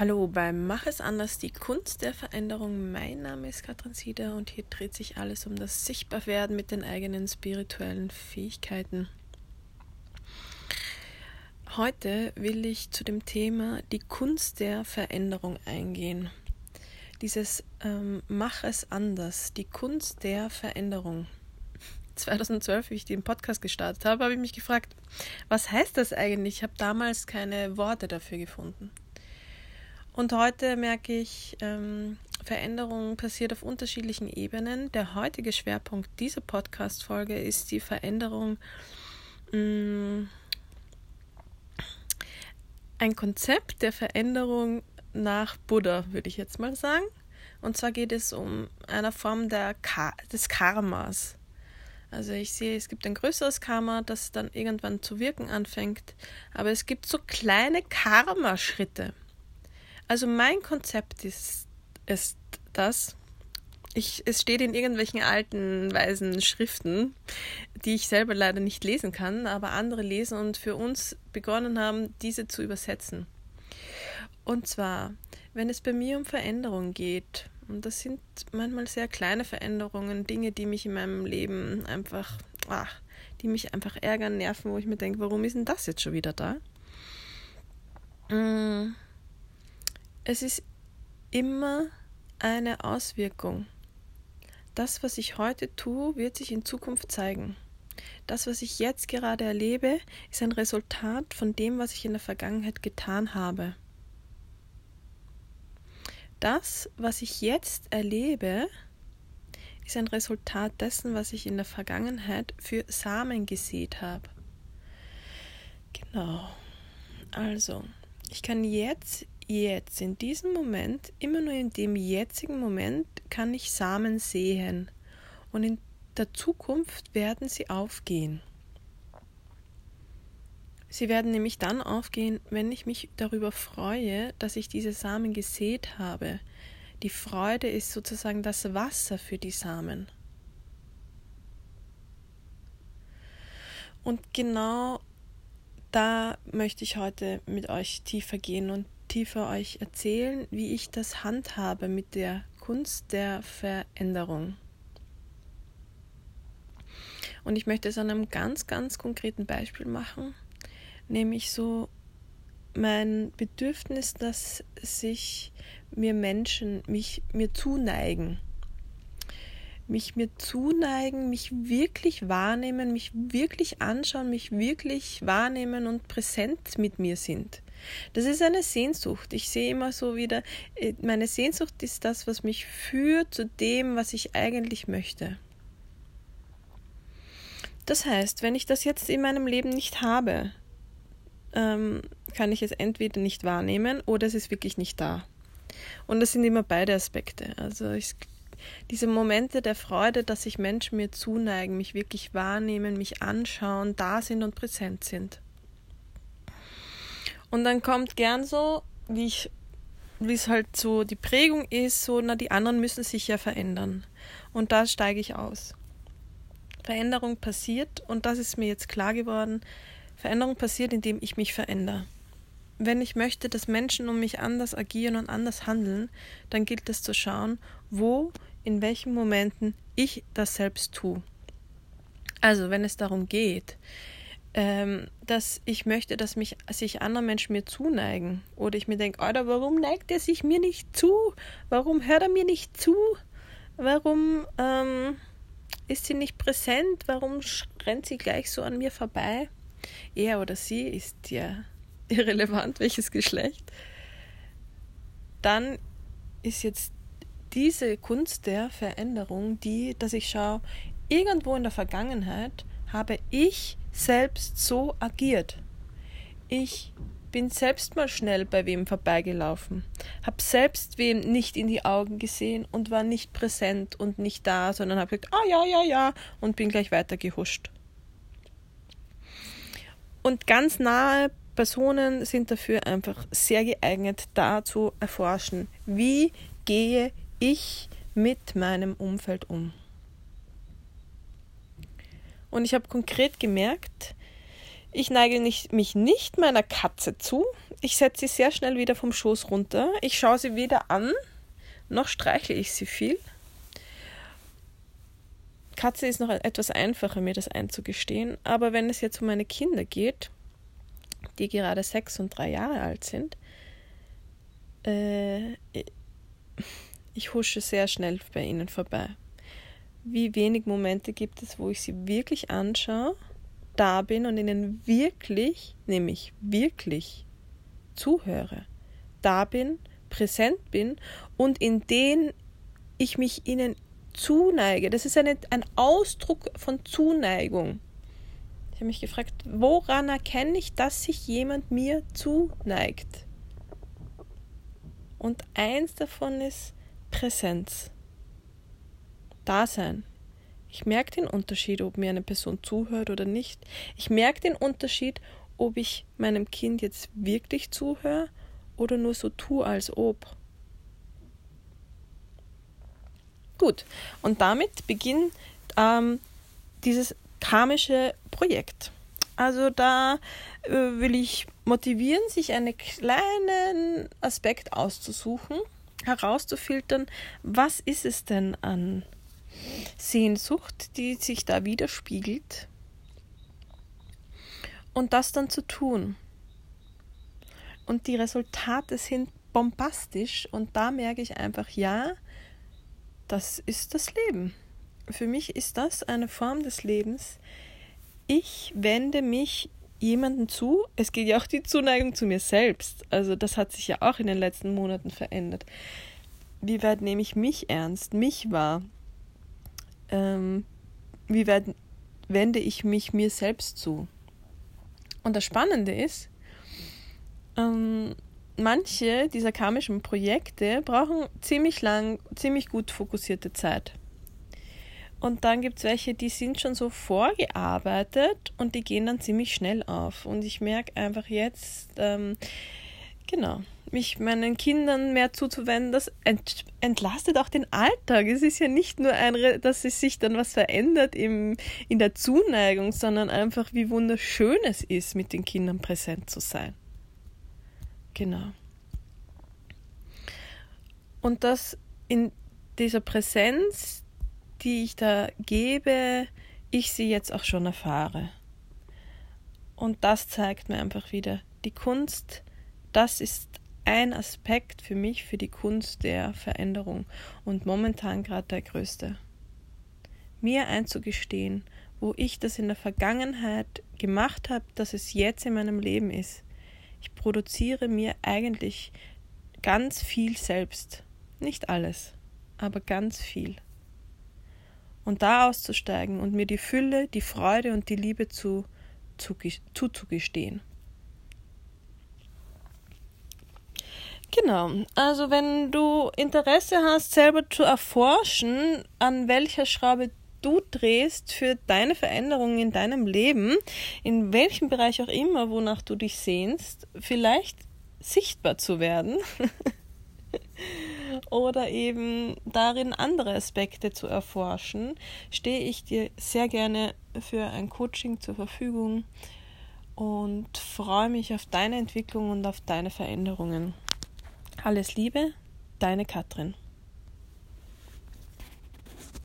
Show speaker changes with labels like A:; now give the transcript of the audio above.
A: Hallo beim Mach es anders, die Kunst der Veränderung. Mein Name ist Katrin Sieder und hier dreht sich alles um das Sichtbarwerden mit den eigenen spirituellen Fähigkeiten. Heute will ich zu dem Thema die Kunst der Veränderung eingehen. Dieses ähm, Mach es anders, die Kunst der Veränderung. 2012, wie ich den Podcast gestartet habe, habe ich mich gefragt, was heißt das eigentlich? Ich habe damals keine Worte dafür gefunden. Und heute merke ich, ähm, Veränderung passiert auf unterschiedlichen Ebenen. Der heutige Schwerpunkt dieser Podcast-Folge ist die Veränderung, mh, mm, ein Konzept der Veränderung nach Buddha, würde ich jetzt mal sagen. Und zwar geht es um eine Form der Ka des Karmas. Also ich sehe, es gibt ein größeres Karma, das dann irgendwann zu wirken anfängt, aber es gibt so kleine Karma-Schritte. Also mein Konzept ist, ist das, ich, es steht in irgendwelchen alten, weisen Schriften, die ich selber leider nicht lesen kann, aber andere lesen und für uns begonnen haben, diese zu übersetzen. Und zwar, wenn es bei mir um Veränderung geht, und das sind manchmal sehr kleine Veränderungen, Dinge, die mich in meinem Leben einfach, ach, die mich einfach ärgern, nerven, wo ich mir denke, warum ist denn das jetzt schon wieder da? Mm es ist immer eine Auswirkung. Das, was ich heute tue, wird sich in Zukunft zeigen. Das, was ich jetzt gerade erlebe, ist ein Resultat von dem, was ich in der Vergangenheit getan habe. Das, was ich jetzt erlebe, ist ein Resultat dessen, was ich in der Vergangenheit für Samen gesät habe. Genau. Also, ich kann jetzt jetzt, in diesem Moment, immer nur in dem jetzigen Moment kann ich Samen sehen und in der Zukunft werden sie aufgehen. Sie werden nämlich dann aufgehen, wenn ich mich darüber freue, dass ich diese Samen gesät habe. Die Freude ist sozusagen das Wasser für die Samen. Und genau da möchte ich heute mit euch tiefer gehen und tiefer euch erzählen, wie ich das handhabe mit der Kunst der Veränderung. Und ich möchte es an einem ganz, ganz konkreten Beispiel machen, nämlich so mein Bedürfnis, dass sich mir Menschen mich mir zuneigen mich mir zuneigen, mich wirklich wahrnehmen, mich wirklich anschauen, mich wirklich wahrnehmen und präsent mit mir sind. Das ist eine Sehnsucht. Ich sehe immer so wieder, äh, meine Sehnsucht ist das, was mich führt zu dem, was ich eigentlich möchte. Das heißt, wenn ich das jetzt in meinem Leben nicht habe, ähm, kann ich es entweder nicht wahrnehmen oder es ist wirklich nicht da. Und das sind immer beide Aspekte. Also ich diese Momente der Freude, dass sich Menschen mir zuneigen, mich wirklich wahrnehmen, mich anschauen, da sind und präsent sind. Und dann kommt gern so, wie ich wie es halt so die Prägung ist, so, na, die anderen müssen sich ja verändern. Und da steige ich aus. Veränderung passiert, und das ist mir jetzt klar geworden, Veränderung passiert, indem ich mich verändere. Wenn ich möchte, dass Menschen um mich anders agieren und anders handeln, dann gilt es zu schauen, wo in welchen Momenten ich das selbst tue. Also wenn es darum geht, ähm, dass ich möchte, dass mich sich andere Menschen mir zuneigen oder ich mir denke, Alter, warum neigt er sich mir nicht zu? Warum hört er mir nicht zu? Warum ähm, ist sie nicht präsent? Warum rennt sie gleich so an mir vorbei? Er oder sie ist ja irrelevant, welches Geschlecht. Dann ist jetzt diese Kunst der Veränderung, die, dass ich schaue, irgendwo in der Vergangenheit habe ich selbst so agiert. Ich bin selbst mal schnell bei wem vorbeigelaufen, habe selbst wem nicht in die Augen gesehen und war nicht präsent und nicht da, sondern habe gesagt, ah ja, ja, ja, und bin gleich weitergehuscht. Und ganz nahe Personen sind dafür einfach sehr geeignet, da zu erforschen, wie gehe ich mit meinem Umfeld um. Und ich habe konkret gemerkt, Ich neige nicht, mich nicht meiner Katze zu. Ich setze sie sehr schnell wieder vom Schoß runter. Ich schaue sie weder an, noch streichle ich sie viel. Katze ist noch etwas einfacher, mir das einzugestehen. Aber wenn es jetzt um meine Kinder geht, die gerade sechs und drei Jahre alt sind, äh, ich husche sehr schnell bei ihnen vorbei. Wie wenig Momente gibt es, wo ich sie wirklich anschaue, da bin und ihnen wirklich, nämlich wirklich zuhöre, da bin, präsent bin und in denen ich mich ihnen zuneige. Das ist eine, ein Ausdruck von Zuneigung. Ich habe mich gefragt, woran erkenne ich, dass sich jemand mir zuneigt? Und eins davon ist Präsenz. Dasein. Ich merke den Unterschied, ob mir eine Person zuhört oder nicht. Ich merke den Unterschied, ob ich meinem Kind jetzt wirklich zuhöre oder nur so tue, als ob. Gut, und damit beginnt ähm, dieses karmische Projekt. Also da äh, will ich motivieren, sich einen kleinen Aspekt auszusuchen, herauszufiltern, was ist es denn an Sehnsucht, die sich da widerspiegelt, und das dann zu tun. Und die Resultate sind bombastisch und da merke ich einfach, ja, das ist das Leben. Für mich ist das eine Form des Lebens. Ich wende mich jemandem zu. Es geht ja auch die Zuneigung zu mir selbst. Also das hat sich ja auch in den letzten Monaten verändert. Wie weit nehme ich mich ernst, mich wahr? Ähm, wie weit wende ich mich mir selbst zu? Und das Spannende ist, ähm, manche dieser karmischen Projekte brauchen ziemlich lang, ziemlich gut fokussierte Zeit. Und dann gibt es welche, die sind schon so vorgearbeitet und die gehen dann ziemlich schnell auf. Und ich merke einfach jetzt, ähm, genau, mich meinen Kindern mehr zuzuwenden, das ent entlastet auch den Alltag. Es ist ja nicht nur ein, dass es sich dann was verändert im, in der Zuneigung, sondern einfach, wie wunderschön es ist, mit den Kindern präsent zu sein. Genau. Und das in dieser Präsenz, die ich da gebe, ich sie jetzt auch schon erfahre. Und das zeigt mir einfach wieder, die Kunst, das ist ein Aspekt für mich, für die Kunst der Veränderung und momentan gerade der größte. Mir einzugestehen, wo ich das in der Vergangenheit gemacht habe, dass es jetzt in meinem Leben ist. Ich produziere mir eigentlich ganz viel selbst. Nicht alles, aber ganz viel. Und da auszusteigen und mir die Fülle, die Freude und die Liebe zu, zu, zuzugestehen. Genau, also wenn du Interesse hast, selber zu erforschen, an welcher Schraube du drehst für deine Veränderungen in deinem Leben, in welchem Bereich auch immer, wonach du dich sehnst, vielleicht sichtbar zu werden oder eben darin andere Aspekte zu erforschen, stehe ich dir sehr gerne für ein Coaching zur Verfügung und freue mich auf deine Entwicklung und auf deine Veränderungen. Alles Liebe, deine Katrin.